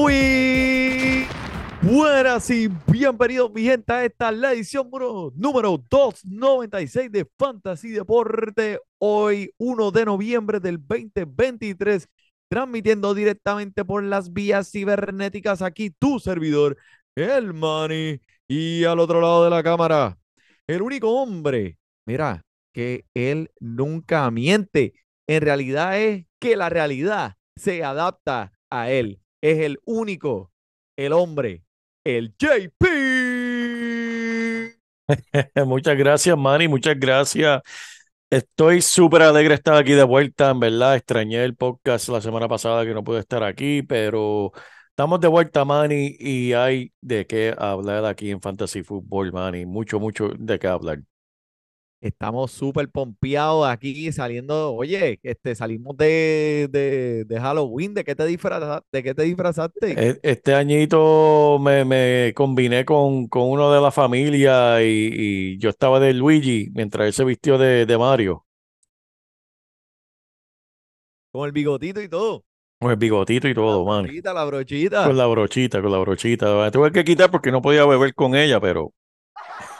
Muy buenas y bienvenidos, mi gente, a esta la edición número, número 296 de Fantasy Deporte. Hoy, 1 de noviembre del 2023, transmitiendo directamente por las vías cibernéticas. Aquí tu servidor, el Manny. Y al otro lado de la cámara, el único hombre, mira, que él nunca miente. En realidad es que la realidad se adapta a él. Es el único, el hombre, el JP. Muchas gracias, Manny, muchas gracias. Estoy súper alegre de estar aquí de vuelta, en verdad. Extrañé el podcast la semana pasada que no pude estar aquí, pero estamos de vuelta, Manny, y hay de qué hablar aquí en Fantasy Football, Manny. Mucho, mucho de qué hablar. Estamos súper pompeados aquí saliendo. Oye, este, salimos de, de, de Halloween. ¿De qué te disfrazaste? ¿De qué te disfrazaste? E- Este añito me, me combiné con, con uno de la familia y, y yo estaba de Luigi mientras él se vistió de, de Mario, Con el bigotito y todo. con el bigotito y todo, la brochita, la brochita. Con la brochita, con la brochita. Me tuve que quitar porque no podía beber con ella, pero.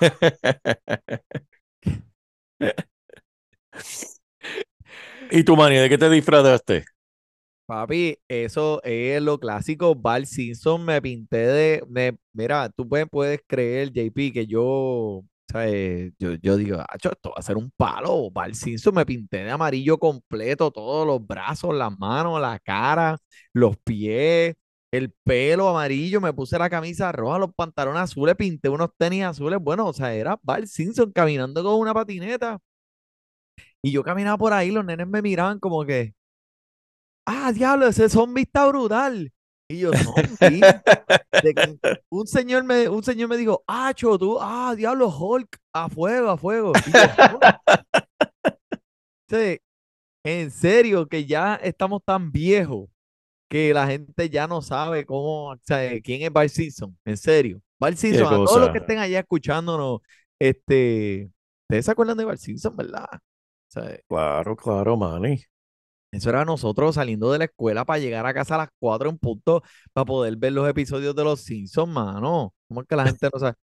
¿Y tu Manny, de qué te disfrazaste? Papi, eso es lo clásico. Val Simpson me pinté de. mira, tú puedes, creer, JP, que yo. ¿sabes? Yo, yo digo, "Acho, esto va a ser un palo. Val Simpson me pinté de amarillo completo, todos los brazos, las manos, la cara, los pies, el pelo amarillo. Me puse la camisa roja, los pantalones azules, pinté unos tenis azules. Bueno, o sea, era Val Simpson caminando con una patineta. Y yo caminaba por ahí, los nenes me miraban como que. Ah, diablo, ese zombie está brutal. Y yo, zombie. Un señor me, un señor me dijo, ah, cho, tú, ah, diablo, Hulk, a fuego, a fuego. Y yo. Sí, en serio, que ya estamos tan viejos que la gente ya no sabe cómo, o sea, quién es Bart Simpson. En serio. Bart Simpson, a todos los que estén allá escuchándonos, este, ¿ustedes se acuerdan de Bart Simpson, verdad? O sea, Claro, claro, Manny. eso era nosotros saliendo de la escuela para llegar a casa a las 4 en punto para poder ver los episodios de Los Simpsons, mano. ¿Cómo es que la gente no sabe?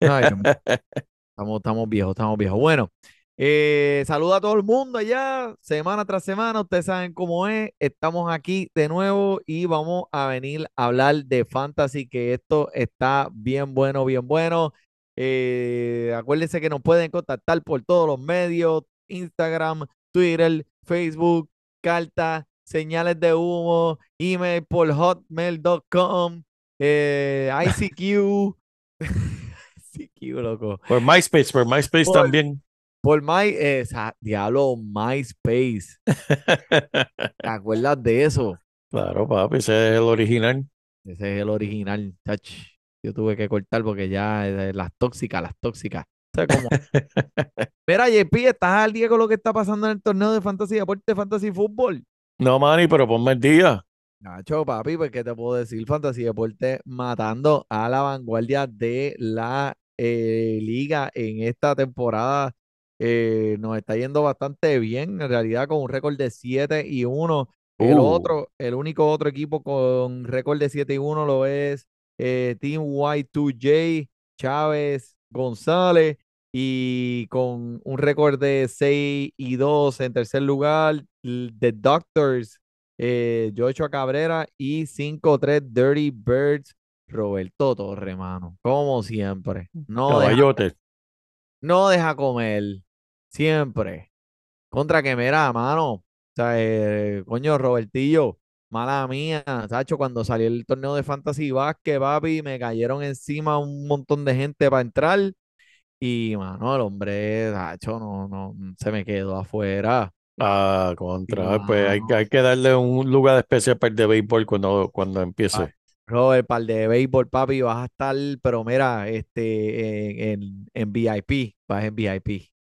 Ay, estamos, estamos viejos, estamos viejos. Bueno, eh, saluda a todo el mundo allá, semana tras semana. Ustedes saben cómo es. Estamos aquí de nuevo y vamos a venir a hablar de fantasy, que esto está bien bueno, bien bueno. Eh, acuérdense que nos pueden contactar por todos los medios, Instagram, Twitter, Facebook, carta, señales de humo, email por hotmail.com, eh, ICQ, ICQ, loco. Por MySpace, por MySpace Por- también. Por My, eh, diablo, MySpace. ¿Te acuerdas de eso? Claro, papi, ese es el original. Ese es el original, chach. Yo tuve que cortar porque ya eh, las tóxicas, las tóxicas. ¿Sabes cómo? Mira, JP, ¿estás al día con lo que está pasando en el torneo de Fantasy Deporte, Fantasy Fútbol? No, Manny, pero ponme el día. Nacho, papi, pues, ¿qué te puedo decir? Fantasy Deporte matando a la vanguardia de la eh, liga en esta temporada. Eh, nos está yendo bastante bien, en realidad, con un récord de 7 y 1. El Uh. otro, el único otro equipo con récord de 7 y 1 lo es eh, Team Y2J, Chávez, González, y con un récord de 6 y 2 en tercer lugar, The Doctors, eh, Joshua Cabrera y 5-3 Dirty Birds Roberto Torre, mano. Como siempre. No deja, no deja comer. Siempre. Contra que mira, mano. O sea, eh, coño, Robertillo, mala mía, Sacho, cuando salió el torneo de Fantasy Basket, papi, me cayeron encima un montón de gente para entrar. Y, mano, el hombre, Sacho, no, no, se me quedó afuera. Ah, Y, contra. Pues hay, que darle un lugar especial para el de béisbol cuando, cuando empiece. Robert, par de béisbol, papi, vas a estar, pero mira, este, en, en, en VIP, vas en VIP.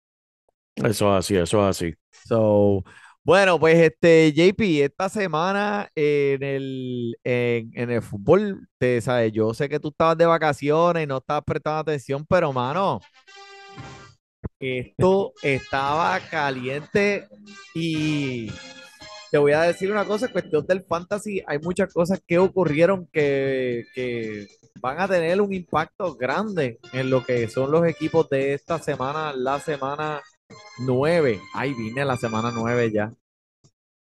Eso es así, eso es así. So, bueno, pues este, JP, esta semana en el, en, en el fútbol, te, sabes, yo sé que tú estabas de vacaciones y no estabas prestando atención, pero mano, esto estaba caliente y te voy a decir una cosa, cuestión del fantasy, hay muchas cosas que ocurrieron que, que van a tener un impacto grande en lo que son los equipos de esta semana, la semana 9. Ay, vine la semana 9 ya.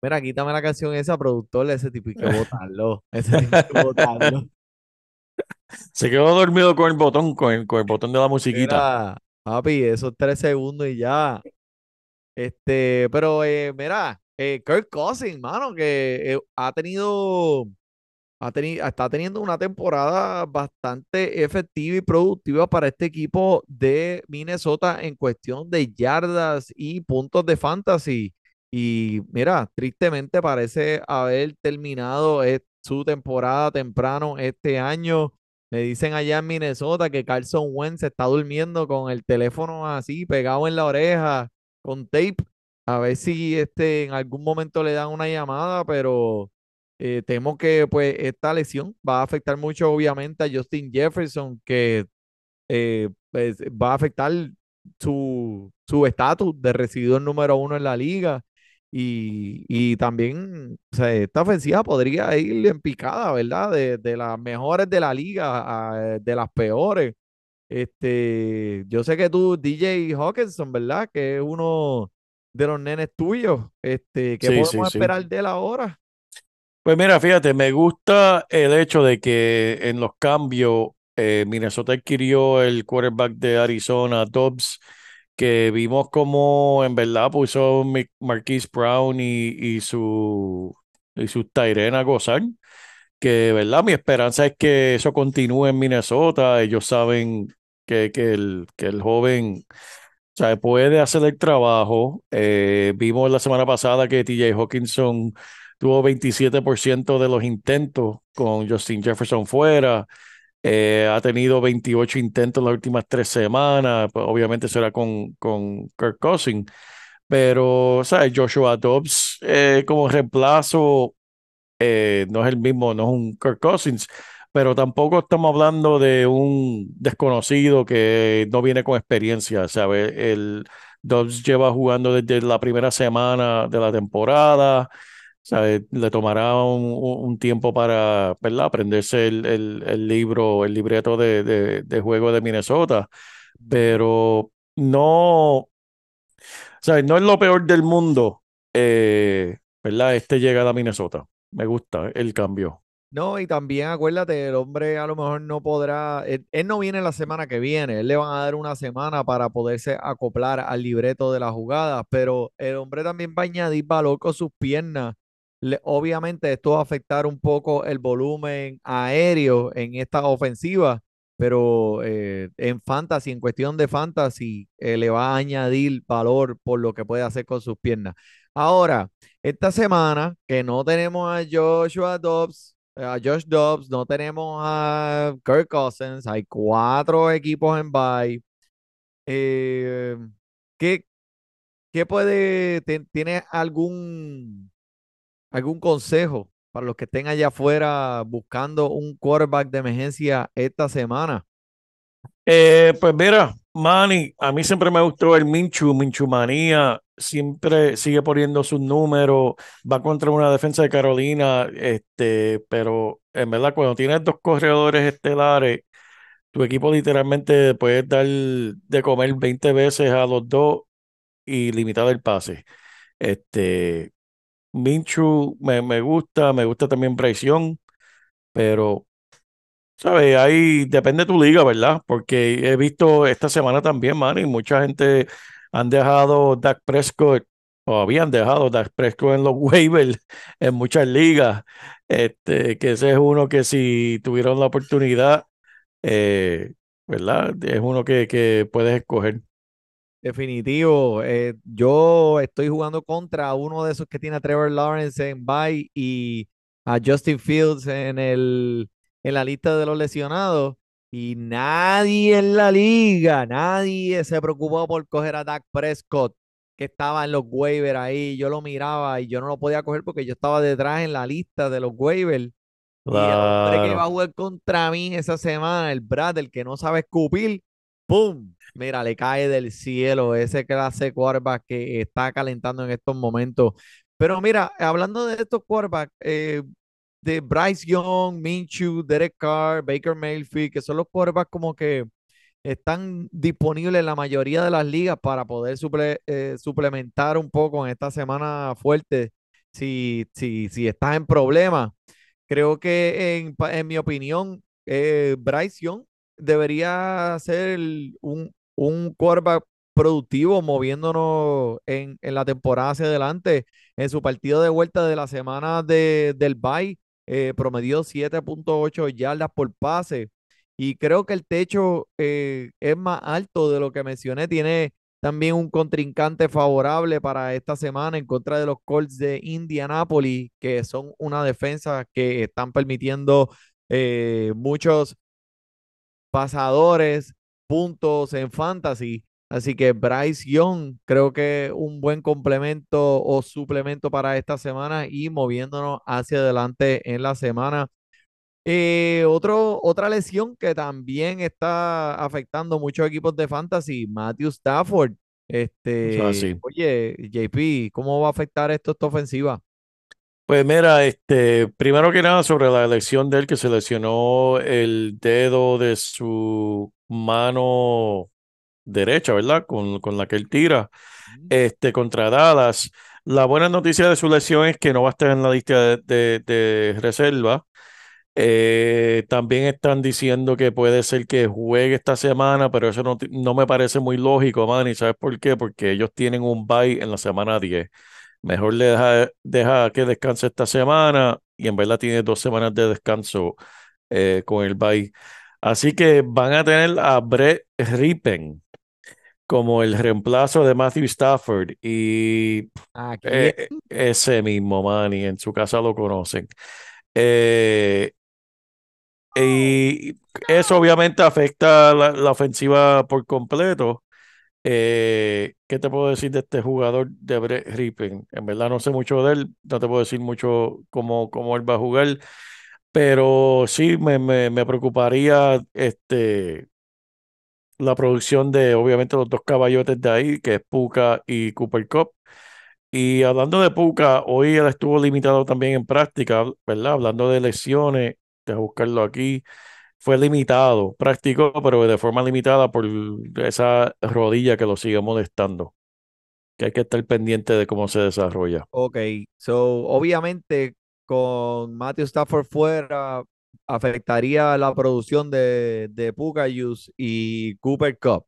Mira, quítame la canción esa, productor, ese tipo hay que botarlo. Ese tipo que botarlo. Se quedó dormido con el botón, con el, con el botón de la musiquita. Mira, papi, esos tres segundos y ya. Este, pero eh, mira, eh, Kirk Cousins, mano, que eh, ha tenido, ha tenido, está teniendo una temporada bastante efectiva y productiva para este equipo de Minnesota en cuestión de yardas y puntos de fantasy. Y mira, tristemente parece haber terminado eh, su temporada temprano este año. Me dicen allá en Minnesota que Carson Wentz está durmiendo con el teléfono así pegado en la oreja, con tape. A ver si este, en algún momento le dan una llamada, pero eh, temo que pues esta lesión va a afectar mucho obviamente a Justin Jefferson, que eh, pues, va a afectar su su estatus de recibidor número uno en la liga. Y, y también, o sea, esta ofensiva podría ir en picada, ¿verdad? De, de las mejores de la liga a de las peores. Este, yo sé que tú, DJ Hawkinson, ¿verdad? Que es uno de los nenes tuyos. Este, ¿qué Sí, sí, podemos sí. esperar de él ahora? Pues mira, fíjate, me gusta el hecho de que en los cambios eh, Minnesota adquirió el quarterback de Arizona, Dobbs, que vimos como en verdad puso Marquise Brown y, su y sus a gozar. Que, ¿verdad? Mi esperanza es que eso continúe en Minnesota. Ellos saben que, que el, que el joven o puede hacer el trabajo. Eh, vimos la semana pasada que TJ Hawkinson tuvo 27% de los intentos con Justin Jefferson fuera. Eh, ha tenido 28 intentos las últimas tres semanas. Pues, obviamente será con, con Kirk Cousins. Pero, ¿sabes? Joshua Dobbs eh, como reemplazo eh, no es el mismo, no es un Kirk Cousins, pero tampoco estamos hablando de un desconocido que no viene con experiencia, ¿sabes? El Dobbs lleva jugando desde la primera semana de la temporada, ¿sabes? Le tomará un, tiempo para, ¿verdad? Aprenderse el, el- libro, el libreto de, de, juego de Minnesota, pero no, ¿sabes? No es lo peor del mundo, eh, ¿verdad? Este llega a Minnesota. Me gusta el cambio. No, y también acuérdate, el hombre a lo mejor no podrá, él, él no viene la semana que viene, él le van a dar una semana para poderse acoplar al libreto de las jugadas, pero el hombre también va a añadir valor con sus piernas. Obviamente esto va a afectar un poco el volumen aéreo en esta ofensiva, pero eh, en fantasy, en cuestión de fantasy, eh, le va a añadir valor por lo que puede hacer con sus piernas. Ahora, esta semana que no tenemos a Joshua Dobbs, a Josh Dobbs, no tenemos a Kirk Cousins, hay cuatro equipos en bye. Eh, ¿qué, qué puede, tiene algún, algún consejo para los que estén allá afuera buscando un quarterback de emergencia esta semana? Eh, pues mira, Manny, a mí siempre me gustó el Minchu, Minchu Manía, siempre sigue poniendo sus números, va contra una defensa de Carolina, este, pero en verdad cuando tienes dos corredores estelares, tu equipo literalmente puede dar de comer 20 veces a los dos y limitar el pase. Este, Minchu me, me gusta, me gusta también Young, pero ¿Sabes? Ahí depende de tu liga, ¿verdad? Porque he visto esta semana también, man, y mucha gente han dejado Dak Prescott, o habían dejado Dak Prescott en los waivers en muchas ligas. Este, que ese es uno que si tuvieron la oportunidad, eh, ¿verdad? Es uno que, que puedes escoger. Definitivo. eh, yo estoy jugando contra uno de esos que tiene a Trevor Lawrence en bye y a Justin Fields en el, en la lista de los lesionados. Y nadie en la liga, nadie se preocupó por coger a Dak Prescott, que estaba en los waivers ahí. Yo lo miraba y yo no lo podía coger porque yo estaba detrás en la lista de los waivers. Y el hombre que va a jugar contra mí esa semana, el Brad, el que no sabe escupir, ¡pum! Mira, le cae del cielo ese clase quarterback que está calentando en estos momentos. Pero mira, hablando de estos quarterbacks, eh, de Bryce Young, Minshew, Derek Carr, Baker Mayfield, que son los quarterbacks como que están disponibles en la mayoría de las ligas para poder eh, suplementar un poco en esta semana fuerte si, si, si estás en problemas. Creo que en, en mi opinión, eh, Bryce Young debería ser un, un quarterback productivo moviéndonos en, en la temporada hacia adelante. En su partido de vuelta de la semana de, del bye, eh, promedió 7.8 yardas por pase. Y creo que el techo eh, es más alto de lo que mencioné. Tiene también un contrincante favorable para esta semana en contra de los Colts de Indianapolis, que son una defensa que están permitiendo eh, muchos pasadores, puntos en fantasy. Así que Bryce Young creo que un buen complemento o suplemento para esta semana y moviéndonos hacia adelante en la semana. Eh, otro, otra lesión que también está afectando muchos equipos de fantasy, Matthew Stafford. Este, oye, JP, ¿cómo va a afectar esto esta ofensiva? Pues mira, este, primero que nada sobre la elección de él que se lesionó el dedo de su mano derecha, ¿verdad? Con, con la que él tira, este, contra Dallas. La buena noticia de su lesión es que no va a estar en la lista de, de- de reserva. Eh, también están diciendo que puede ser que juegue esta semana, pero eso no, no me parece muy lógico, man. ¿Y sabes por qué? Porque ellos tienen un bye en la semana 10. Mejor le deja, deja que descanse esta semana y en verdad tiene dos semanas de descanso eh, con el bye. Así que van a tener a Brett Rippen como el reemplazo de Matthew Stafford y eh, ese mismo Manny, en su casa lo conocen. Eh, y eso obviamente afecta la, la ofensiva por completo. Eh, ¿qué te puedo decir de este jugador de Brett Rippen? En verdad no sé mucho de él, no te puedo decir mucho cómo, cómo él va a jugar, pero sí me, me, preocuparía este, la producción de obviamente los dos caballotes de ahí, que es Puka y Cooper Cup. Y hablando de Puka, hoy él estuvo limitado también en práctica, ¿verdad? Hablando de lesiones, deja buscarlo aquí. Fue limitado, practicó, pero de forma limitada por esa rodilla que lo sigue molestando. Que hay que estar pendiente de cómo se desarrolla. Ok, so obviamente con Matthew Stafford fuera afectaría la producción de, de Puka Yus y Cooper Cup.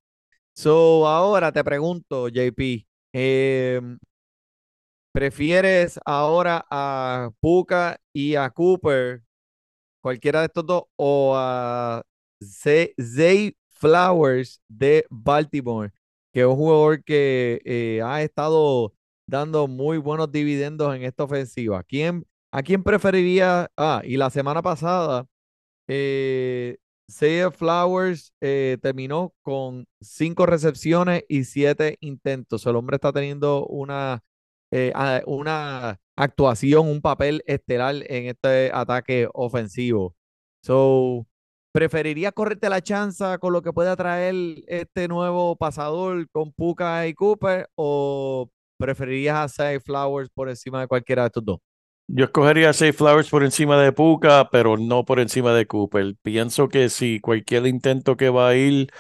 So ahora te pregunto, JP, em, ¿prefieres ahora a Puka y a Cooper, cualquiera de estos dos, o a Zay Flowers de Baltimore, que es un jugador que eh, ha estado dando muy buenos dividendos en esta ofensiva? ¿Quién, a quién preferiría? Ah, y la semana pasada, eh, Flowers eh, terminó con cinco recepciones y siete intentos. El hombre está teniendo una, eh, a- una actuación, un papel estelar en este ataque ofensivo. So, ¿preferirías correrte la chanza con lo que pueda traer este nuevo pasador con Puka y Cooper o preferirías a Flowers por encima de cualquiera de estos dos? Yo escogería Zay Flowers por encima de Puka, pero no por encima de Cooper. Pienso que si cualquier intento que va a ir,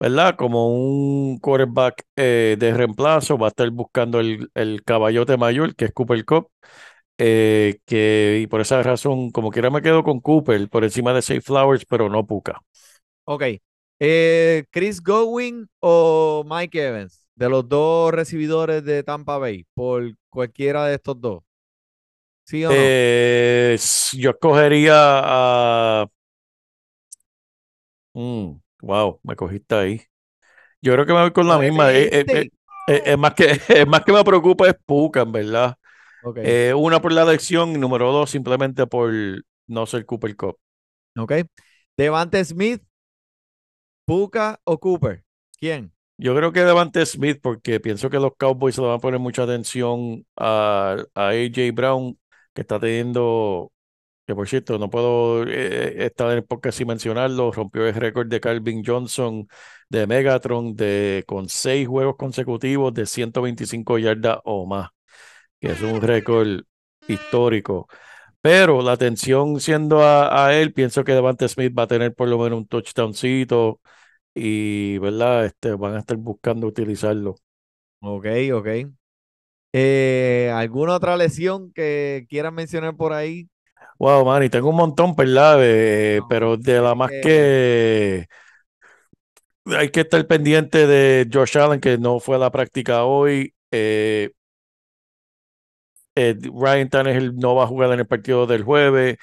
¿verdad? Como un quarterback eh, de reemplazo, va a estar buscando el, el caballote mayor, que es Cooper Cup. eh, que, y por esa razón, como quiera me quedo con Cooper por encima de Safe Flowers, pero no Puka. Ok. Eh, Chris Godwin o Mike Evans, de los dos recibidores de Tampa Bay, por cualquiera de estos dos. ¿Sí o no? Eh, yo escogería a... Mm, wow, me cogiste ahí. Yo creo que me voy con la misma. eh, eh, es más que, es más que me preocupa es Puka, en verdad. Una por la elección y número dos simplemente por no ser Cooper Cup. ok. Devante Smith, Puka o Cooper. ¿Quién? Yo creo que Devante Smith, porque pienso que los Cowboys le van a poner mucha atención a, a AJ Brown, que está teniendo, que por cierto, no puedo eh, estar en el podcast sin mencionarlo, rompió el récord de Calvin Johnson de Megatron de, con seis juegos consecutivos de 125 yardas o más, que es un récord histórico. Pero la atención siendo a, a él, pienso que Devante Smith va a tener por lo menos un touchdowncito y, ¿verdad? Este, van a estar buscando utilizarlo. Ok, ok. Eh, ¿alguna otra lesión que quieran mencionar por ahí? Wow, man, y tengo un montón, ¿verdad? Eh, No, pero de la más que- que hay que estar pendiente de Josh Allen, que no fue a la práctica hoy. Eh, eh, Ryan Tannehill no va a jugar en el partido del jueves.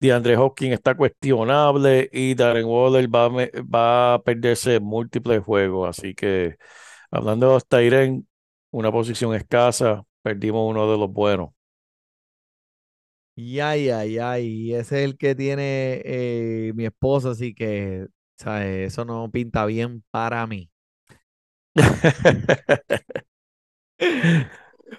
DeAndre Hopkins está cuestionable y Darren Waller va, va a perderse múltiples juegos. Así que, hablando de los Tyren, una posición escasa, perdimos uno de los buenos. Y ay, ay, ay, ese es el que tiene eh, mi esposa, así que, ¿sabes? Eso no pinta bien para mí.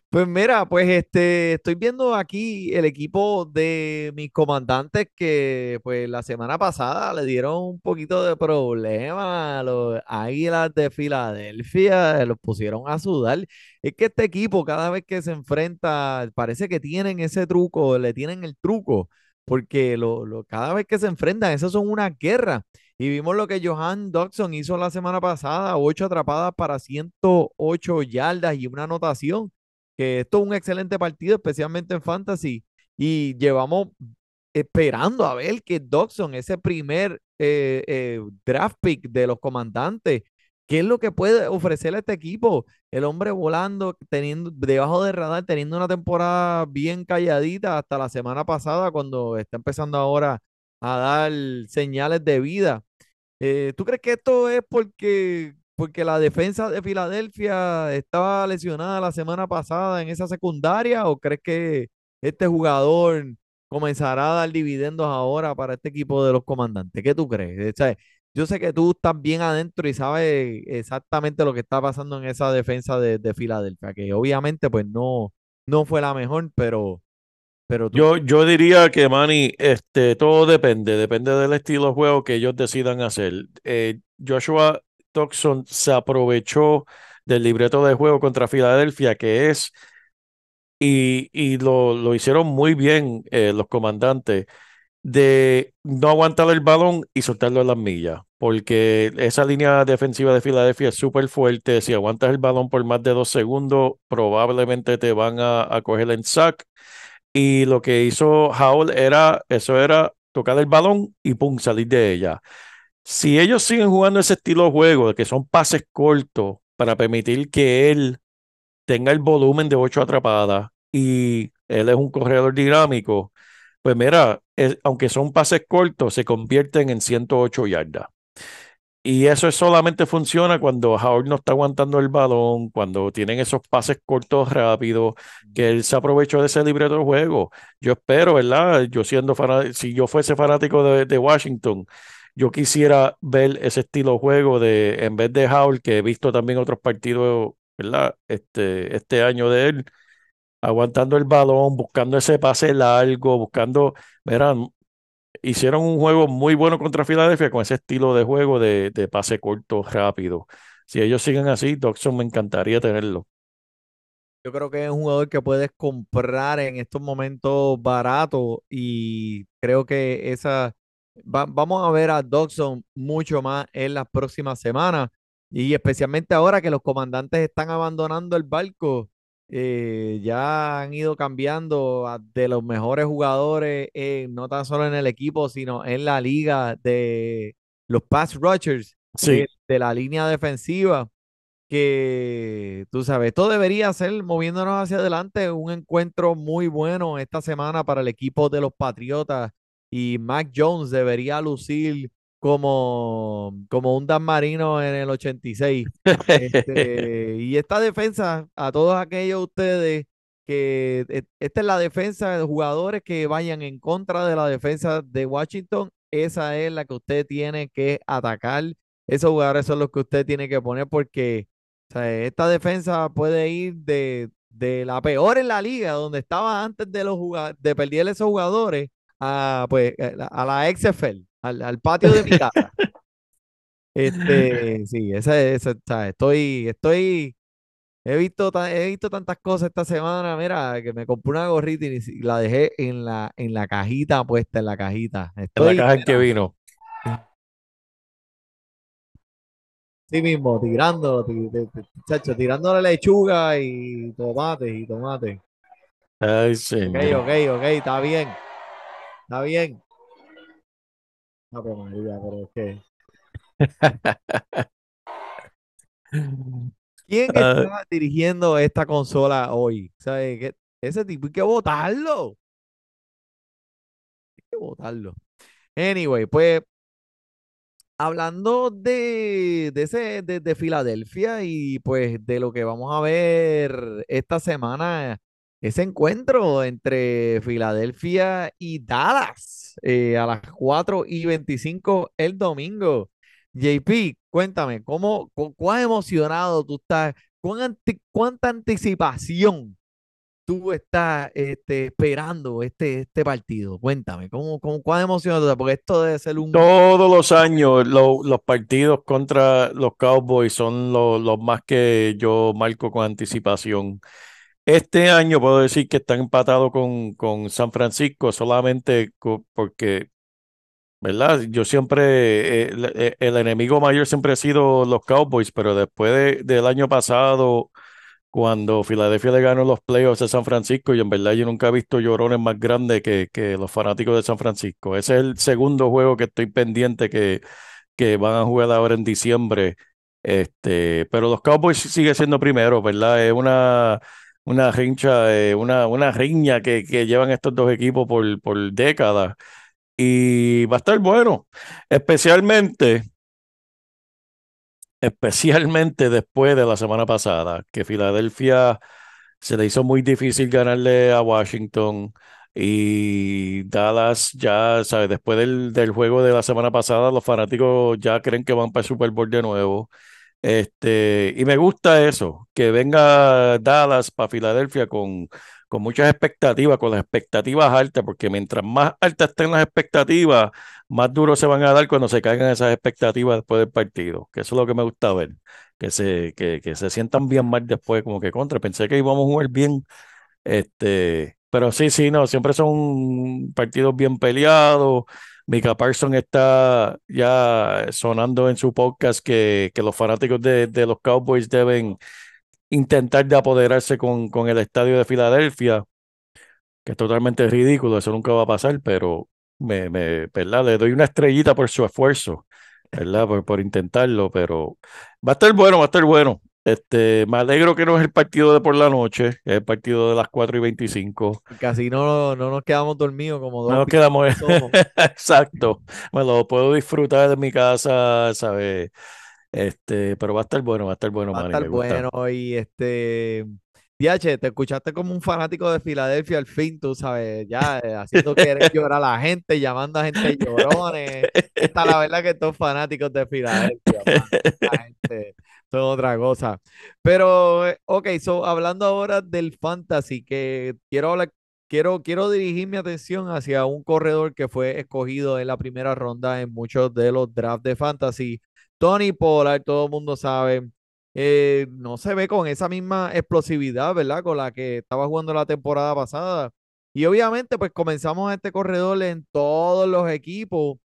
Pues mira, pues este, estoy viendo aquí el equipo de mis comandantes que pues la semana pasada le dieron un poquito de problema a los Águilas de Filadelfia, los pusieron a sudar. Es que este equipo cada vez que se enfrenta, parece que tienen ese truco, le tienen el truco, porque lo, lo- cada vez que se enfrentan, esas son una guerra. Y vimos lo que Johan Dodson hizo la semana pasada, ocho atrapadas para 108 yardas y una anotación que esto es un excelente partido, especialmente en Fantasy. Y llevamos esperando a ver que Dodson, ese primer eh, eh, draft pick de los comandantes, ¿qué es lo que puede ofrecer a este equipo? El hombre volando, teniendo debajo del radar, teniendo una temporada bien calladita hasta la semana pasada, cuando está empezando ahora a dar señales de vida. Eh, ¿tú crees que esto es porque, porque la defensa de Filadelfia estaba lesionada la semana pasada en esa secundaria o crees que este jugador comenzará a dar dividendos ahora para este equipo de los comandantes? ¿Qué tú crees? O yo sé que tú estás bien adentro y sabes exactamente lo que está pasando en esa defensa de, de Filadelfia, que obviamente pues no, no fue la mejor, pero, pero tú Yo, yo diría que, Manny, este, todo depende, depende del estilo de juego que ellos decidan hacer. Eh, Joshua Toxon se aprovechó del libreto de juego contra Filadelfia, que es, y, y lo, lo hicieron muy bien eh, los comandantes, de no aguantar el balón y soltarlo en las millas, porque esa línea defensiva de Filadelfia es súper fuerte. Si aguantas el balón por más de dos segundos, probablemente te van a, a coger en sack. Y lo que hizo Howell era, eso era tocar el balón y pum, salir de ella. Si ellos siguen jugando ese estilo de juego, que son pases cortos para permitir que él tenga el volumen de ocho atrapadas y él es un corredor dinámico, pues mira, aunque son pases cortos, se convierten en 108 yardas. Y eso solamente funciona cuando Howard no está aguantando el balón, cuando tienen esos pases cortos rápidos, que él se aprovechó de ese libreto de juego. Yo espero, ¿verdad? Yo siendo fanático, si yo fuese fanático de, de Washington, yo quisiera ver ese estilo de juego de, en vez de Howard, que he visto también otros partidos, ¿verdad? Este, este año de él, aguantando el balón, buscando ese pase largo, buscando, verán, hicieron un juego muy bueno contra Filadelfia con ese estilo de juego de, de pase corto, rápido. Si ellos siguen así, Dodson me encantaría tenerlo. Yo creo que es un jugador que puedes comprar en estos momentos barato y creo que esa va- vamos a ver a Dodson mucho más en las próximas semanas y especialmente ahora que los comandantes están abandonando el barco. eh, ya han ido cambiando a- de los mejores jugadores, eh, no tan solo en el equipo, sino en la liga de los pass rushers Sí, de, de la línea defensiva, que tú sabes, esto debería ser, moviéndonos hacia adelante, un encuentro muy bueno esta semana para el equipo de los Patriotas y Mac Jones debería lucir como, como un Dan Marino en el 86. Este, y esta defensa, a todos aquellos de ustedes que e- esta es la defensa de jugadores que vayan en contra de la defensa de Washington, esa es la que usted tiene que atacar. Esos jugadores son los que usted tiene que poner porque esta defensa puede ir de, de la peor en la liga, donde estaba antes de los de perder esos jugadores, a pues a la a la XFL, al, al patio de mi casa. Este, sí, esa es, estoy, estoy, he visto, he visto tantas cosas esta semana, mira, que me compré una gorrita y la dejé en la, en la cajita puesta, en la cajita. en la Estoy, caja en que mira, vino. sí mismo, tirando, ti- ti- ti- chacho, tirándole lechuga y tomates y tomates. Ay, Ok, señor. ok, ok, está bien, está bien. No, pero María, pero es que, ¿quién Ah, está dirigiendo esta consola hoy? ¿Sabes? qué? Ese tipo hay que votarlo, hay que votarlo. Anyway, pues hablando de, de ese, de, de Filadelfia y pues de lo que vamos a ver esta semana, ese encuentro entre Filadelfia y Dallas eh, a las 4 y 25 el domingo. JP, cuéntame, ¿cómo, cu- cuán emocionado tú estás? ¿Cuán anti- ¿Cuánta anticipación tú estás este, esperando este, este partido? Cuéntame, ¿cómo, cómo, cuán emocionado estás? Porque esto debe ser un... Todos los años lo- los partidos contra los Cowboys son lo- los más que yo marco con anticipación. Este año puedo decir que están empatados con, con San Francisco solamente porque, ¿verdad? Yo siempre, el, eh, el enemigo mayor siempre ha sido los Cowboys, pero después de- del año pasado, cuando Filadelfia le ganó los playoffs a San Francisco, y en verdad yo nunca he visto llorones más grandes que, que los fanáticos de San Francisco. Ese es el segundo juego que estoy pendiente que, que van a jugar ahora en diciembre. Este, pero los Cowboys sigue siendo primero, ¿verdad? Es una, una rincha, eh, una, una riña que, que llevan estos dos equipos por, por décadas. Y va a estar bueno, especialmente, especialmente después de la semana pasada, que Filadelfia se le hizo muy difícil ganarle a Washington y Dallas ya, ¿sabes? Después del, del juego de la semana pasada, los fanáticos ya creen que van para el Super Bowl de nuevo. Este, y me gusta eso, que venga Dallas para Filadelfia con, con muchas expectativas, con las expectativas altas, porque mientras más altas estén las expectativas, más duro se van a dar cuando se caigan esas expectativas después del partido, que eso es lo que me gusta ver, que se, que, que se sientan bien mal después, como que contra, pensé que íbamos a jugar bien, este, pero sí, sí, no, siempre son partidos bien peleados. Mika Parson está ya sonando en su podcast que, que los fanáticos de, de los Cowboys deben intentar de apoderarse con, con el estadio de Filadelfia, que es totalmente ridículo, eso nunca va a pasar, pero me, me, ¿verdad? Le doy una estrellita por su esfuerzo, ¿verdad? Por, por intentarlo, pero va a estar bueno, va a estar bueno. Este, me alegro que no es el partido de por la noche, es el partido de las 4 y 25. Y casi no, no nos quedamos dormidos como No dos nos quedamos. Exacto. Me lo puedo disfrutar de mi casa, ¿sabes? Este, pero va a estar bueno, va a estar bueno, Va a estar bueno y este... DH, te escuchaste como un fanático de Filadelfia al fin, tú sabes, ya eh, haciendo querer llorar a la gente, llamando a gente llorones. Esta la verdad que estos fanáticos de Filadelfia, gente otra cosa. Pero, eh, ok, so, hablando ahora del fantasy, que quiero hablar, quiero, quiero dirigir mi atención hacia un corredor que fue escogido en la primera ronda en muchos de los drafts de fantasy. Tony Pollard, todo el mundo sabe, eh, no se ve con esa misma explosividad, ¿verdad? Con la que estaba jugando la temporada pasada. Y obviamente, pues comenzamos este corredor en todos los equipos,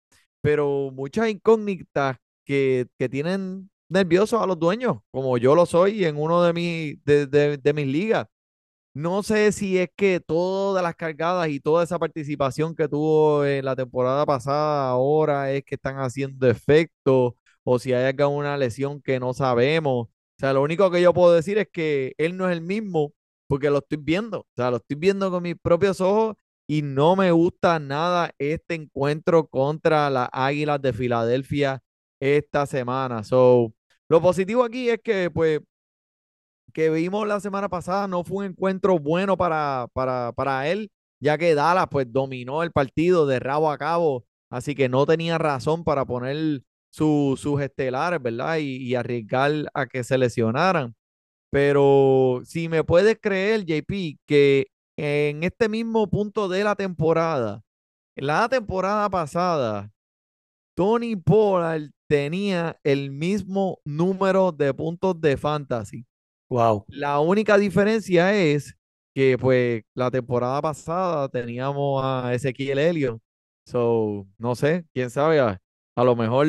pero muchas incógnitas que, que tienen nerviosos a los dueños, como yo lo soy en uno de, mis de, de- de mis ligas. No sé si es que todas las cargadas y toda esa participación que tuvo en la temporada pasada ahora es que están haciendo efecto o si hay alguna lesión que no sabemos. O sea, lo único que yo puedo decir es que él no es el mismo porque lo estoy viendo. O sea, lo estoy viendo con mis propios ojos y no me gusta nada este encuentro contra las Águilas de Filadelfia esta semana. So, lo positivo aquí es que, pues, que vimos la semana pasada no fue un encuentro bueno para, para, para él, ya que Dallas, pues, dominó el partido de rabo a cabo, así que no tenía razón para poner su- sus estelares, ¿verdad? Y, y arriesgar a que se lesionaran. Pero si me puedes creer, JP, que en este mismo punto de la temporada, la temporada pasada, Tony Pollard tenía el mismo número de puntos de fantasy. Wow. La única diferencia es que pues la temporada pasada teníamos a Ezequiel Elliott. So, no sé, quién sabe, a, a lo mejor,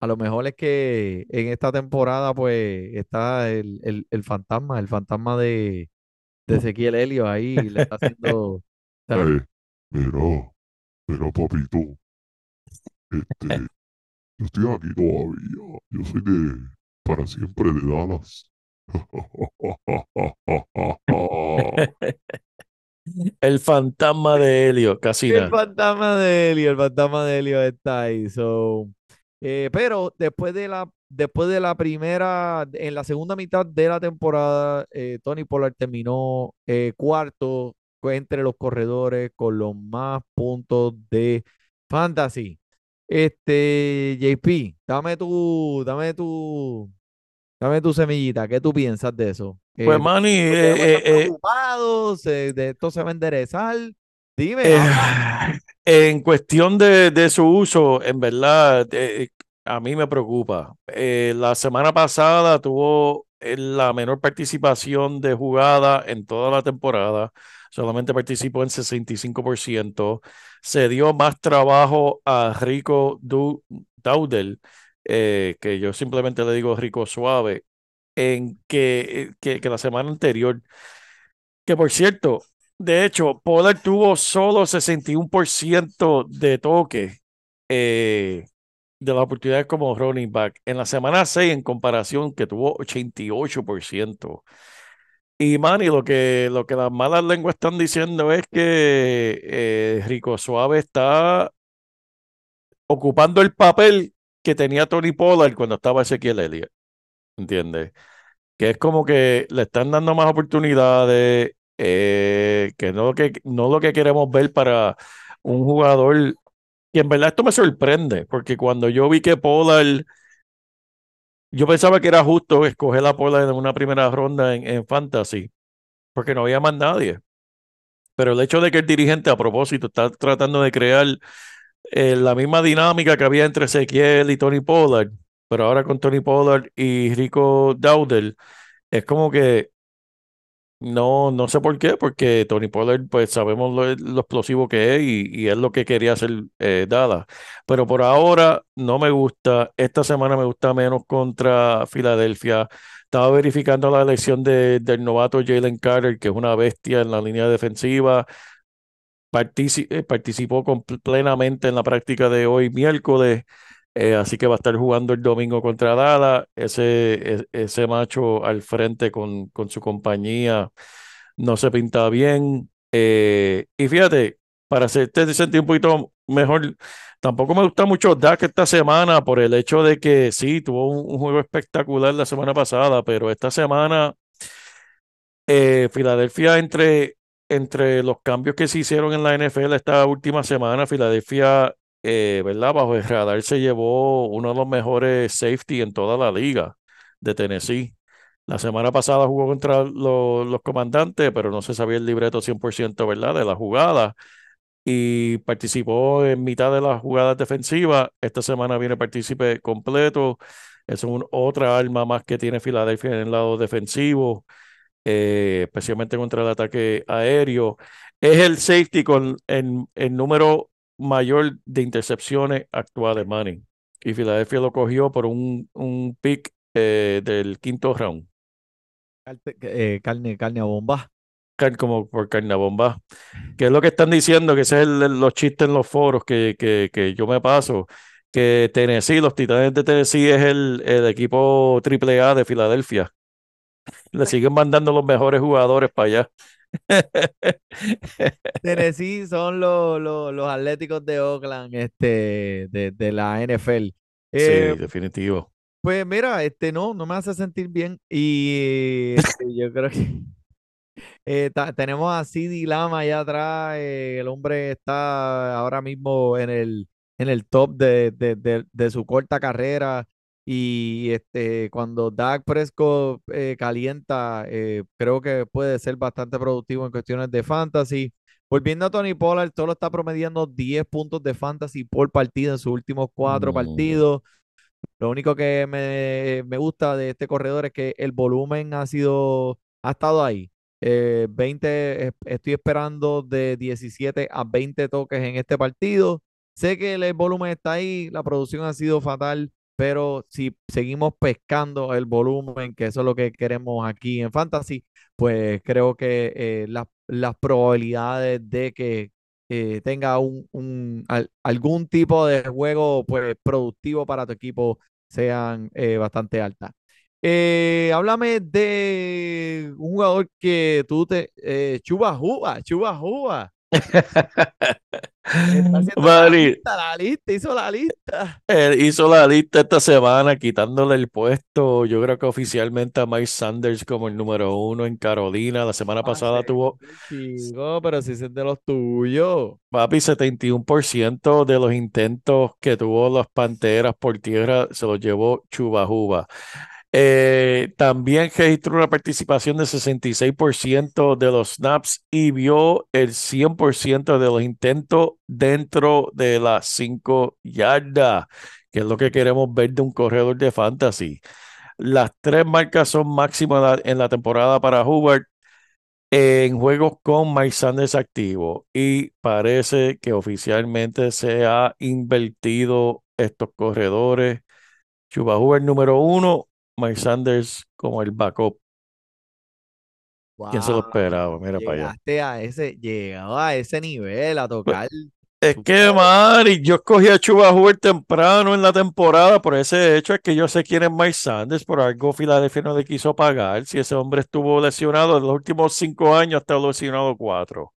a lo mejor es que en esta temporada pues está el, el, el fantasma, el fantasma de, de Ezequiel Elliott ahí le está haciendo. Eh, pero, pero papito, este, yo estoy aquí todavía. Yo soy de para siempre de Dallas. El fantasma de Helio, casi El fantasma de Helio, el fantasma de Helio está ahí. So, eh, pero después de la, después de la primera, en la segunda mitad de la temporada, eh, Tony Pollard terminó eh, cuarto entre los corredores con los más puntos de fantasy. Este, JP, dame tu, dame tu, dame tu semillita. ¿Qué tú piensas de eso? Pues Eh, Manny, ¿Debemos eh, eh, eh, preocupados? ¿Se- ¿De esto se va a enderezar? Dime, eh, en cuestión de, de su uso, en verdad, a mí me preocupa. La semana pasada tuvo la menor participación de jugada en toda la temporada. Solamente participó en 65%. Se dio más trabajo a Rico Du- Daudel, eh, que yo simplemente le digo Rico Suave, en que, que, que la semana anterior. Que por cierto, de hecho, Pollard tuvo solo 61% de toque eh, de las oportunidades como running back. En la semana 6, en comparación, que tuvo 88%. Y Manny, lo que, lo que las malas lenguas están diciendo es que eh, Rico Suave está ocupando el papel que tenía Tony Pollard cuando estaba Ezequiel Elliott. ¿Entiendes? Que es como que le están dando más oportunidades, eh, que no lo que, no lo que queremos ver para un jugador. Y en verdad esto me sorprende, porque cuando yo vi que Pollard, yo pensaba que era justo escoger a Pollard en una primera ronda en, en Fantasy, porque no había más nadie. Pero el hecho de que el dirigente a propósito está tratando de crear eh, la misma dinámica que había entre Ezequiel y Tony Pollard, pero ahora con Tony Pollard y Rico Daudel, es como que no, no sé por qué, porque Tony Pollard, pues sabemos lo, lo explosivo que es y, y es lo que quería hacer eh, Dallas. Pero por ahora no me gusta. Esta semana me gusta menos contra Filadelfia. Estaba verificando la elección de, del novato Jalen Carter, que es una bestia en la línea defensiva. Eh, participó plenamente en la práctica de hoy miércoles. Eh, así que va a estar jugando el domingo contra Dallas. Ese, e- ese macho al frente con, con su compañía no se pinta bien. Eh, y fíjate, para hacerte sentir un poquito mejor, tampoco me gusta mucho Dak esta semana por el hecho de que sí, tuvo un, un juego espectacular la semana pasada, pero esta semana eh, Filadelfia entre, entre los cambios que se hicieron en la NFL esta última semana, Filadelfia, eh, ¿verdad? Bajo el radar se llevó uno de los mejores safety en toda la liga de Tennessee. La semana pasada jugó contra lo- los comandantes, pero no se sabía el libreto 100%, ¿verdad? De la jugada y participó en mitad de las jugadas defensivas. Esta semana viene partícipe completo. Es otra arma más que tiene Filadelfia en el lado defensivo, eh, especialmente contra el ataque aéreo. Es el safety con el número mayor de intercepciones actuales, Manny. Y Filadelfia lo cogió por un, un pick eh, del quinto round. Eh, carne, carne a bomba. como por carnabomba. Que es lo que están diciendo, que ese es el- el- los chistes en los foros que, que, que yo me paso, que Tennessee, los Titanes de Tennessee es el, el equipo AAA de Filadelfia. Le siguen mandando los mejores jugadores para allá. Tennessee son los, los, los Atléticos de Oakland, este, de, de la NFL. Eh, Sí, definitivo. Pues mira, este no, no me hace sentir bien. Y este, yo creo que eh, tenemos a Sidi Lama allá atrás. eh, el hombre está ahora mismo en el, en el top de, de, de- de su corta carrera. Y este, cuando Dak Prescott eh, calienta, eh, creo que puede ser bastante productivo en cuestiones de fantasy. Volviendo a Tony Pollard, solo está promediando 10 puntos de fantasy por partido en sus últimos cuatro Mm. partidos. Lo único que me, me gusta de este corredor es que el volumen ha sido, ha estado ahí. Eh, 20, es- estoy esperando de 17 a 20 toques en este partido. Sé que el volumen está ahí, la producción ha sido fatal, pero si seguimos pescando el volumen, que eso es lo que queremos aquí en Fantasy, pues creo que eh, las- las probabilidades de que eh, tenga un, un- al- algún tipo de juego pues, productivo para tu equipo sean eh, bastante altas. Eh, háblame de un jugador que tú te... Chuba Juba, Chuba Juba. La lista, la lista, hizo la lista. él hizo la lista esta semana quitándole el puesto, yo creo que oficialmente a Mike Sanders como el número uno en Carolina. La semana pasada tuvo, Chico, pero si es de los tuyos. papi, 71% de los intentos que tuvo las Panteras por tierra se los llevó Chuba Juba. Eh, también registró una participación de 66% de los snaps y vio el 100% de los intentos dentro de las 5 yardas, que es lo que queremos ver de un corredor de fantasy. Las tres marcas son máximas en la- temporada para Hubert en juegos con Mike Sanders activo y parece que oficialmente se ha invertido estos corredores. Chuba Hubbard número uno, Mike Sanders como el backup. ¿Quién se lo esperaba? Mira para allá. A ese, llegaba a ese nivel, a tocar. Es que. Mari, yo escogí a Chuba Hubbard temprano en la temporada por ese hecho es que yo sé quién es Mike Sanders, por algo Filadelfia no le quiso pagar. Si ese hombre estuvo lesionado en los últimos cinco años, ha lesionado cuatro.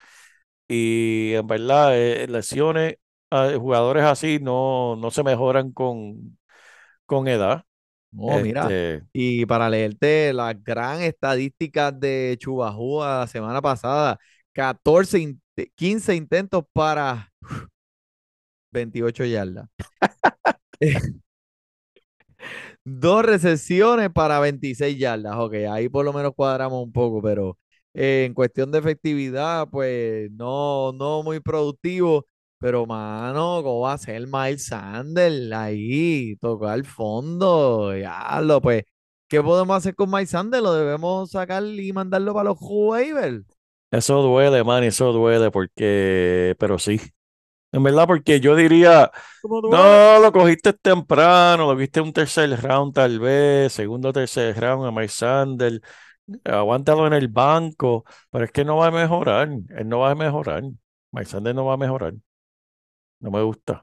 Y en verdad, eh, lesiones, a jugadores así no, no se mejoran con, con edad. Oh, mira. Este, Y para leerte las gran estadísticas de Chubajúa la semana pasada, 14, in- 15 intentos para 28 yardas. Dos recepciones para 26 yardas. Ok, ahí por lo menos cuadramos un poco, pero eh, en cuestión de efectividad, pues no, no muy productivo. Pero, mano, ¿cómo va a ser Miles Sanders ahí? Tocar el fondo, ya lo, pues. ¿Qué podemos hacer con Miles Sanders? ¿Lo debemos sacar y mandarlo para los waivers? Eso duele, man, eso duele porque, pero sí. En verdad, porque yo diría, no, lo cogiste temprano, lo viste un tercer round tal vez, segundo tercer round a Mike Sanders, aguántalo en el banco, pero es que no va a mejorar, él no va a mejorar, Mike Sanders no va a mejorar, no me gusta.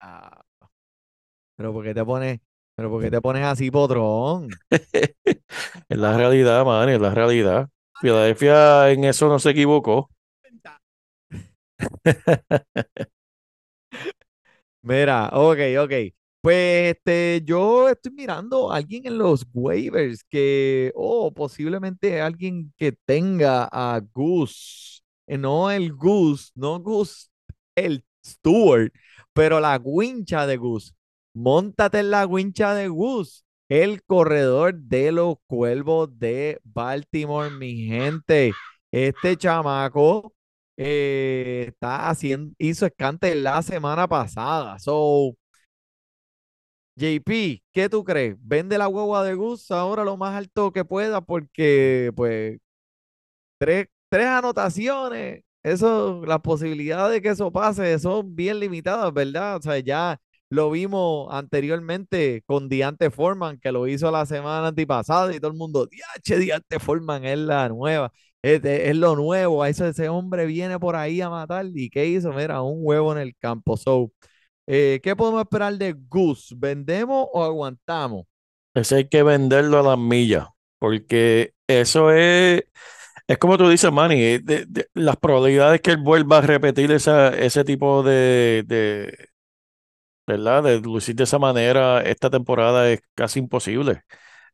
Ah, pero ¿por qué te pones, pero por qué te pones así, potrón? Es la realidad, man, es la realidad. Filadelfia en eso no se equivocó. Mira, ok, ok. Pues este, yo estoy mirando a alguien en los waivers que, o posiblemente alguien que tenga a Goose, eh, no el Goose, no Goose, el Stewart, pero la wincha de Goose. Móntate en la wincha de Goose, el corredor de los cuervos de Baltimore, mi gente. Este chamaco eh, está haciendo, hizo escante la semana pasada. So, JP, ¿qué tú crees? Vende la hueva de Gus ahora lo más alto que pueda porque, pues, tres, tres anotaciones, eso, las posibilidades de que eso pase son bien limitadas, ¿verdad? O sea, ya lo vimos anteriormente con Diante Foreman, que lo hizo la semana antipasada y todo el mundo, Diache, Diante Foreman es la nueva, es, es lo nuevo, eso, ese hombre viene por ahí a matar. ¿Y qué hizo? Mira, un huevo en el campo. So, eh, ¿qué podemos esperar de Goose? ¿Vendemos o aguantamos? Ese hay que venderlo a las millas, porque eso es, es como tú dices, Manny, eh, las probabilidades que él vuelva a repetir esa, ese tipo de, ¿verdad? De lucir de esa manera esta temporada es casi imposible.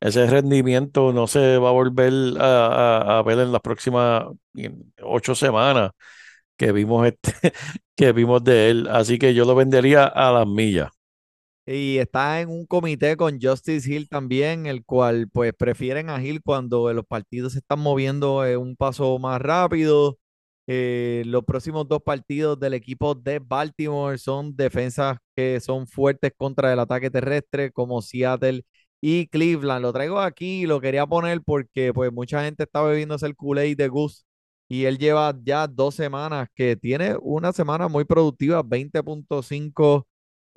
Ese rendimiento no se va a volver a, a- ver en las próximas ocho semanas que vimos este, que vimos de él. Así que yo lo vendería a las millas. Y está en un comité con Justice Hill también, el cual pues prefieren a Hill cuando los partidos se están moviendo eh, un paso más rápido. Eh, los próximos dos partidos del equipo de Baltimore son defensas que son fuertes contra el ataque terrestre, como Seattle y Cleveland. Lo traigo aquí, lo quería poner porque pues mucha gente está bebiéndose el Kool-Aid de Goose y él lleva ya dos semanas que tiene una semana muy productiva, 20.5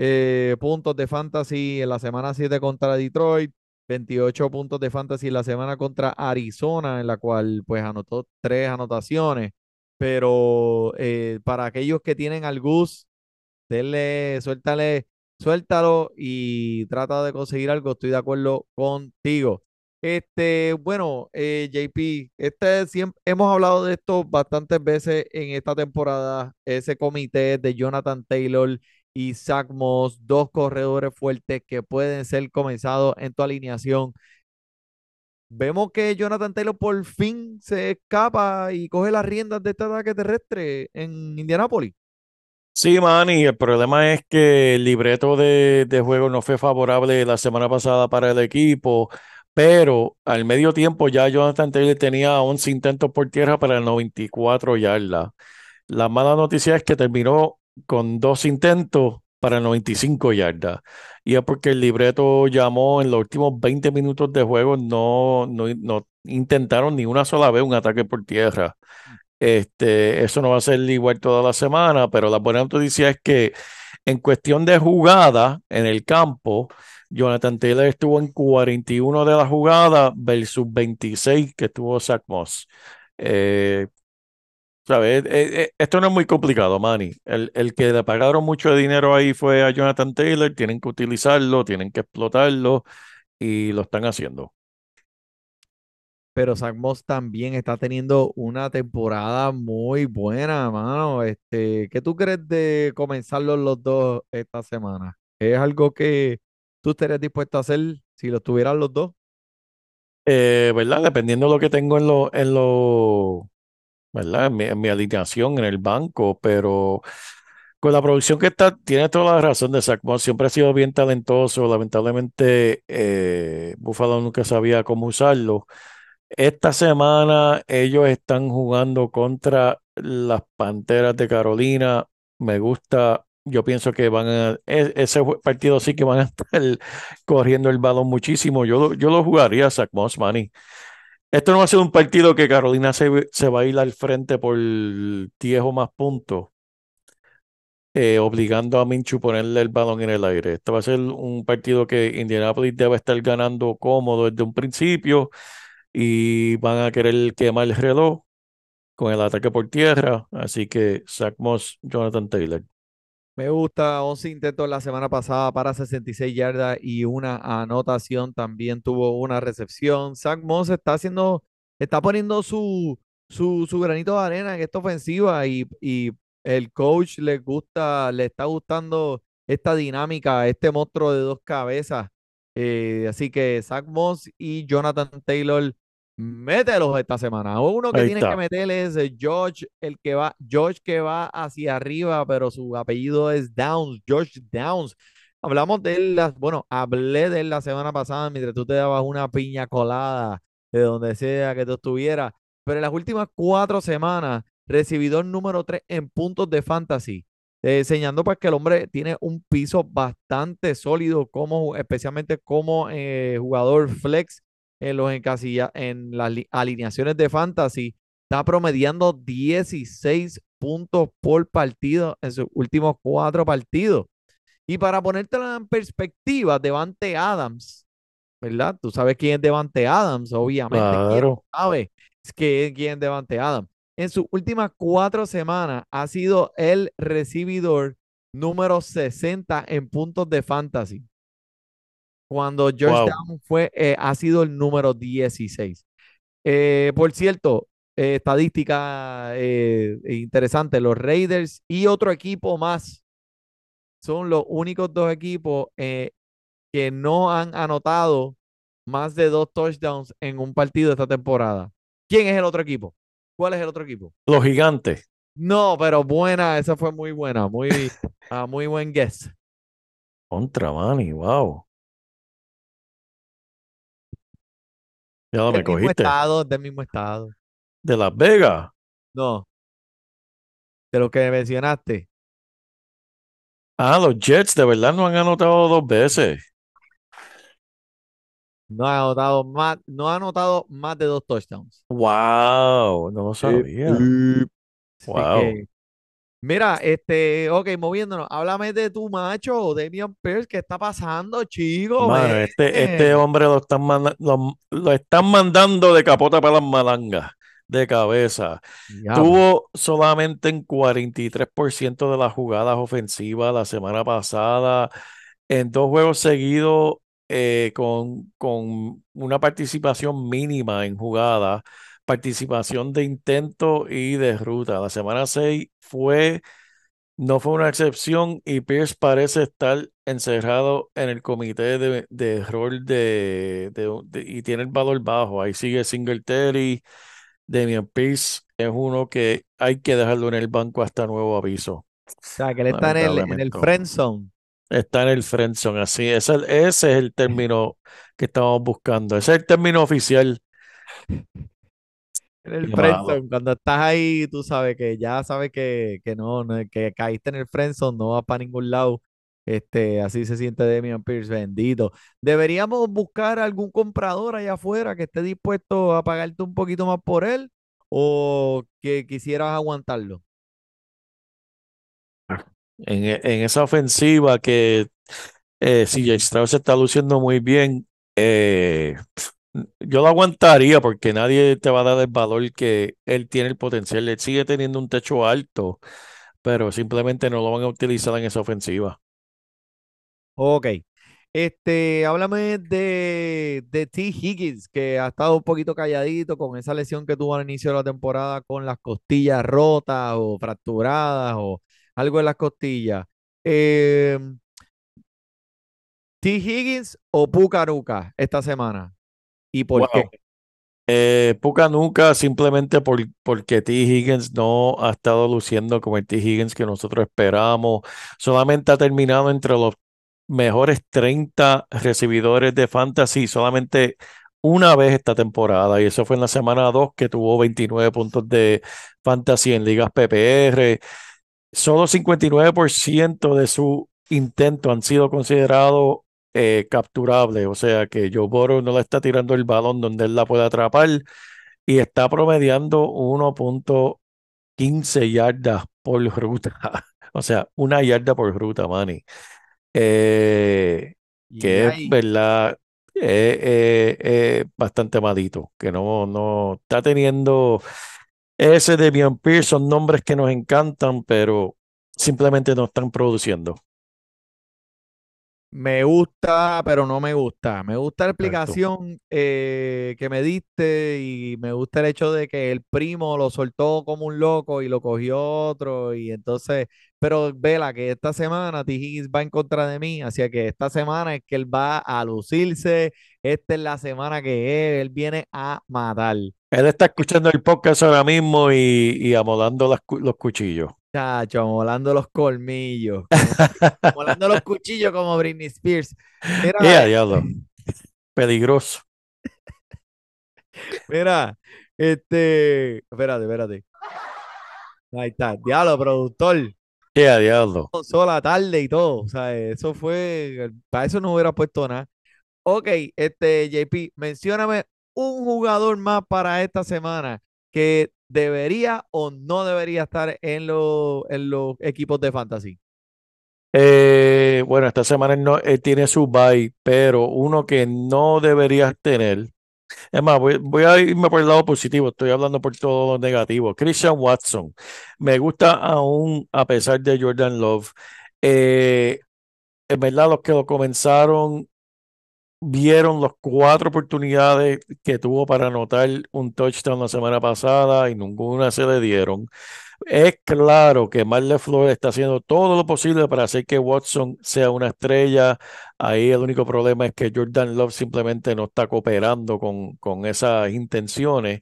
eh, puntos de fantasy en la semana 7 contra Detroit, 28 puntos de fantasy en la semana contra Arizona, en la cual pues anotó tres anotaciones. Pero eh, para aquellos que tienen al Gus, denle, suéltale, suéltalo y trata de conseguir algo. Estoy de acuerdo contigo. Este, bueno, eh, JP, este siempre, hemos hablado de esto bastantes veces en esta temporada. Ese comité de Jonathan Taylor y Zach dos corredores fuertes que pueden ser comenzados en tu alineación. Vemos que Jonathan Taylor por fin se escapa y coge las riendas de este ataque terrestre en Indianápolis. Sí, Manny, el problema es que el libreto de, de juego no fue favorable la semana pasada para el equipo, pero al medio tiempo ya Jonathan Taylor tenía 11 intentos por tierra para 94 yardas. La mala noticia es que terminó con dos intentos para 95 yardas. Y es porque el libreto llamó en los últimos 20 minutos de juego, no, no, no intentaron ni una sola vez un ataque por tierra. Este, eso no va a ser igual toda la semana, pero la buena noticia es que en cuestión de jugada en el campo, Jonathan Taylor estuvo en 41 de la jugada versus 26 que tuvo Zach Moss. Eh, ¿sabes? Eh, eh, esto no es muy complicado, Manny. El, el que le pagaron mucho dinero ahí fue a Jonathan Taylor. Tienen que utilizarlo, tienen que explotarlo y lo están haciendo. pero Zach Moss también está teniendo una temporada muy buena, mano. Este, ¿qué tú crees de comenzarlos los dos esta semana? ¿Es algo que tú estarías dispuesto a hacer si los tuvieran los dos? Eh, ¿verdad? Dependiendo de lo que tengo en lo, en lo, ¿verdad? Mi, mi alineación en el banco, pero con la producción que está, tiene toda la razón de Zach siempre ha sido bien talentoso, lamentablemente eh, Buffalo nunca sabía cómo usarlo. Esta semana ellos están jugando contra las Panteras de Carolina, me gusta, yo pienso que van a, e- ese partido sí que van a estar corriendo el balón muchísimo, yo, yo lo jugaría Zach Moss, Manny. Esto no va a ser un partido que Carolina se, se va a ir al frente por 10 o más puntos, eh, obligando a Minshew a ponerle el balón en el aire. Esto va a ser un partido que Indianapolis debe estar ganando cómodo desde un principio y van a querer quemar el reloj con el ataque por tierra. Así que Zach Jonathan Taylor. Me gusta, 11 intentos la semana pasada para 66 yardas y una anotación. También tuvo una recepción. Zach Moss está haciendo, está poniendo su, su, su granito de arena en esta ofensiva y, y el coach le gusta, le está gustando esta dinámica, este monstruo de dos cabezas. Eh, así que Zach Moss y Jonathan Taylor, mételos esta semana. Uno que tiene que meter es George, el que va, George que va hacia arriba, pero su apellido es Downs, George Downs. Hablamos de él, las- bueno, hablé de él la semana pasada mientras tú te dabas una piña colada de donde sea que tú estuvieras, pero en las últimas cuatro semanas, recibidor número tres en puntos de fantasy, eh, enseñando pues que el hombre tiene un piso bastante sólido, como, especialmente como eh, jugador flex en los encasilla, en las li- alineaciones de fantasy, está promediando 16 puntos por partido en sus últimos cuatro partidos. Y para ponértela en perspectiva, Devante Adams, ¿verdad? Tú sabes quién es Devante Adams, obviamente. ¿Quién Claro. sabe que- quién es Devante Adams? En sus últimas cuatro semanas ha sido el recibidor número 60 en puntos de fantasy. Cuando Georgetown fue, eh, ha sido el número 16. Eh, por cierto, eh, estadística interesante, los Raiders y otro equipo más son los únicos dos equipos que no han anotado más de dos touchdowns en un partido esta temporada. ¿Quién es el otro equipo? ¿Cuál es el otro equipo? Los gigantes. No, pero buena, esa fue muy buena, muy, ah, muy buen guess. Contra Manny, wow. Ya me Del mismo cogiste. estado, del mismo estado. De Las Vegas. No. De lo que mencionaste. Ah, los Jets de verdad no han anotado dos veces. No ha anotado más, no ha anotado más de dos touchdowns. Wow, no lo sabía. Wow. que, mira, este, ok, moviéndonos. Háblame de tu macho, Damian Pierce. ¿Qué está pasando, chico? Mano, Ven. este, este hombre lo están, manda- lo, lo están mandando de capota para las malangas, de cabeza. Tuvo solamente en 43% de las jugadas ofensivas la semana pasada, en dos juegos seguidos eh, con, con una participación mínima en jugadas, participación de intento y de ruta. La semana 6 fue, no fue una excepción y Pierce parece estar encerrado en el comité de, de rol de, de- de- y tiene el valor bajo. Ahí sigue Singletary. Damian Pierce es uno que hay que dejarlo en el banco hasta nuevo aviso. O sea, que él está en el, en el friend zone. Está en el friendzone, así. Ese, ese es el término que estamos buscando. Ese es el término oficial. En el Qué friend malo. zone. Cuando estás ahí, tú sabes que ya sabes que, que no, no, que caíste en el friend zone, no vas para ningún lado. Este, así se siente Damian Pierce, bendito. Deberíamos buscar algún comprador allá afuera que esté dispuesto a pagarte un poquito más por él o que quisieras aguantarlo. En, e- en esa ofensiva que eh, CJ Stroud se está luciendo muy bien, eh, yo lo aguantaría porque nadie te va a dar el valor que él tiene el potencial. Él sigue teniendo un techo alto, pero simplemente no lo van a utilizar en esa ofensiva. Ok. Este, háblame de, de T. Higgins, que ha estado un poquito calladito con esa lesión que tuvo al inicio de la temporada con las costillas rotas o fracturadas o algo en las costillas. Eh, T. Higgins o Pucaruca esta semana. ¿Y por qué? Eh, Puka nunca simplemente por, porque T. Higgins no ha estado luciendo como el T. Higgins que nosotros esperamos. Solamente ha terminado entre los mejores 30 recibidores de fantasy solamente una vez esta temporada y eso fue en la semana 2 que tuvo 29 puntos de fantasy en ligas PPR. Solo 59% de su intento han sido considerados eh, capturables, o sea que Joe Burrow no le está tirando el balón donde él la puede atrapar y está promediando 1.15 yardas por ruta, o sea, una yarda por ruta, Manny. Eh, que es verdad, eh, eh, bastante malito, que no, no está teniendo ese Debian Pierce, son nombres que nos encantan, pero simplemente no están produciendo. Me gusta, pero no me gusta. Me gusta la explicación eh, que me diste y me gusta el hecho de que el primo lo soltó como un loco y lo cogió otro y entonces, pero vela que esta semana T. Higgins va en contra de mí, así que esta semana es que él va a lucirse, esta es la semana que él, él viene a matar. Él está escuchando el podcast ahora mismo y, y amolando las los cuchillos. Chacho, molando los colmillos, como- molando los cuchillos como Britney Spears. Mira, ¡Eh, diablo! Peligroso. Mira, este, espérate, espérate. Ahí está, diablo, productor. ¡Eh, diablo! Sola tarde y todo. O sea, eso fue, para eso no hubiera puesto nada. Ok, este, JP, mencióname un jugador más para esta semana que debería o no debería estar en, los en los equipos de fantasy. Eh, bueno, esta semana no, tiene su bye, pero uno que no deberías tener. Es más, voy, voy a irme por el lado positivo, estoy hablando por todo lo negativo. Christian Watson, me gusta aún a pesar de Jordan Love. Eh, en verdad, los que lo comenzaron vieron las cuatro oportunidades que tuvo para anotar un touchdown la semana pasada y ninguna se le dieron. Es claro que Mark LeFleur está haciendo todo lo posible para hacer que Watson sea una estrella. Ahí el único problema es que Jordan Love simplemente no está cooperando con, con esas intenciones,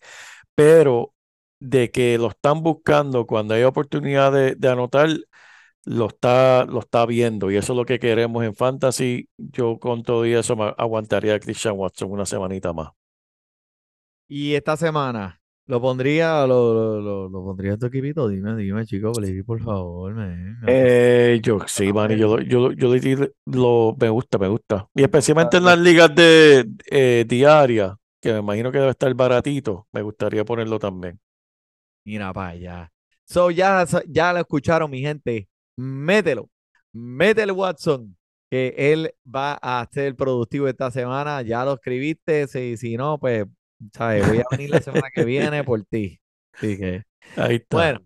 pero de que lo están buscando cuando hay oportunidad de, de anotar, lo está, lo está viendo y eso es lo que queremos en Fantasy. Yo con todo y eso me aguantaría a Christian Watson una semanita más. Y esta semana, ¿lo pondría, lo, lo, lo, lo pondría en tu equipito? Dime, dime, chico, por favor, man. Eh, yo sí, man, yo, lo- yo, lo- yo lo, me gusta, me gusta. Y especialmente en las ligas de eh, diarias, que me imagino que debe estar baratito, me gustaría ponerlo también. Mira para allá. So, ya, ya lo escucharon, mi gente. Mételo. Métele, Watson. Que él va a ser productivo esta semana. Ya lo escribiste. Si, si no, pues, ¿sabes? Voy a venir la semana que viene por ti. Así que, Ahí está. bueno.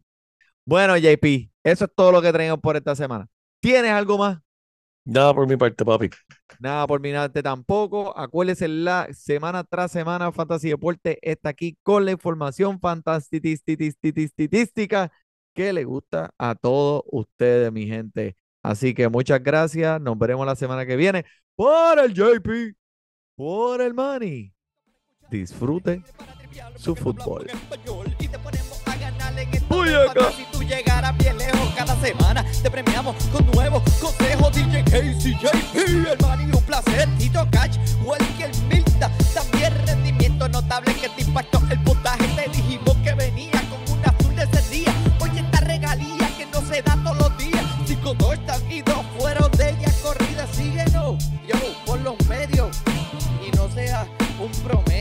Bueno, JP, eso es todo lo que tenemos por esta semana. ¿Tienes algo más? Nada por mi parte, papi. Nada por mi parte tampoco. Acuérdense, la semana tras semana Fantasy Deporte está aquí con la información fantástica que le gusta a todos ustedes, mi gente. Así que muchas gracias. Nos veremos la semana que viene por el JP, por el Money. Disfrute su fútbol. Fantasy. tú llegarás bien lejos cada semana. Te premiamos con nuevos consejos. DJ Casey, JP, el Manny, un placer. Tito Catch, Welker Milta. También rendimiento notable que te impactó el compromete.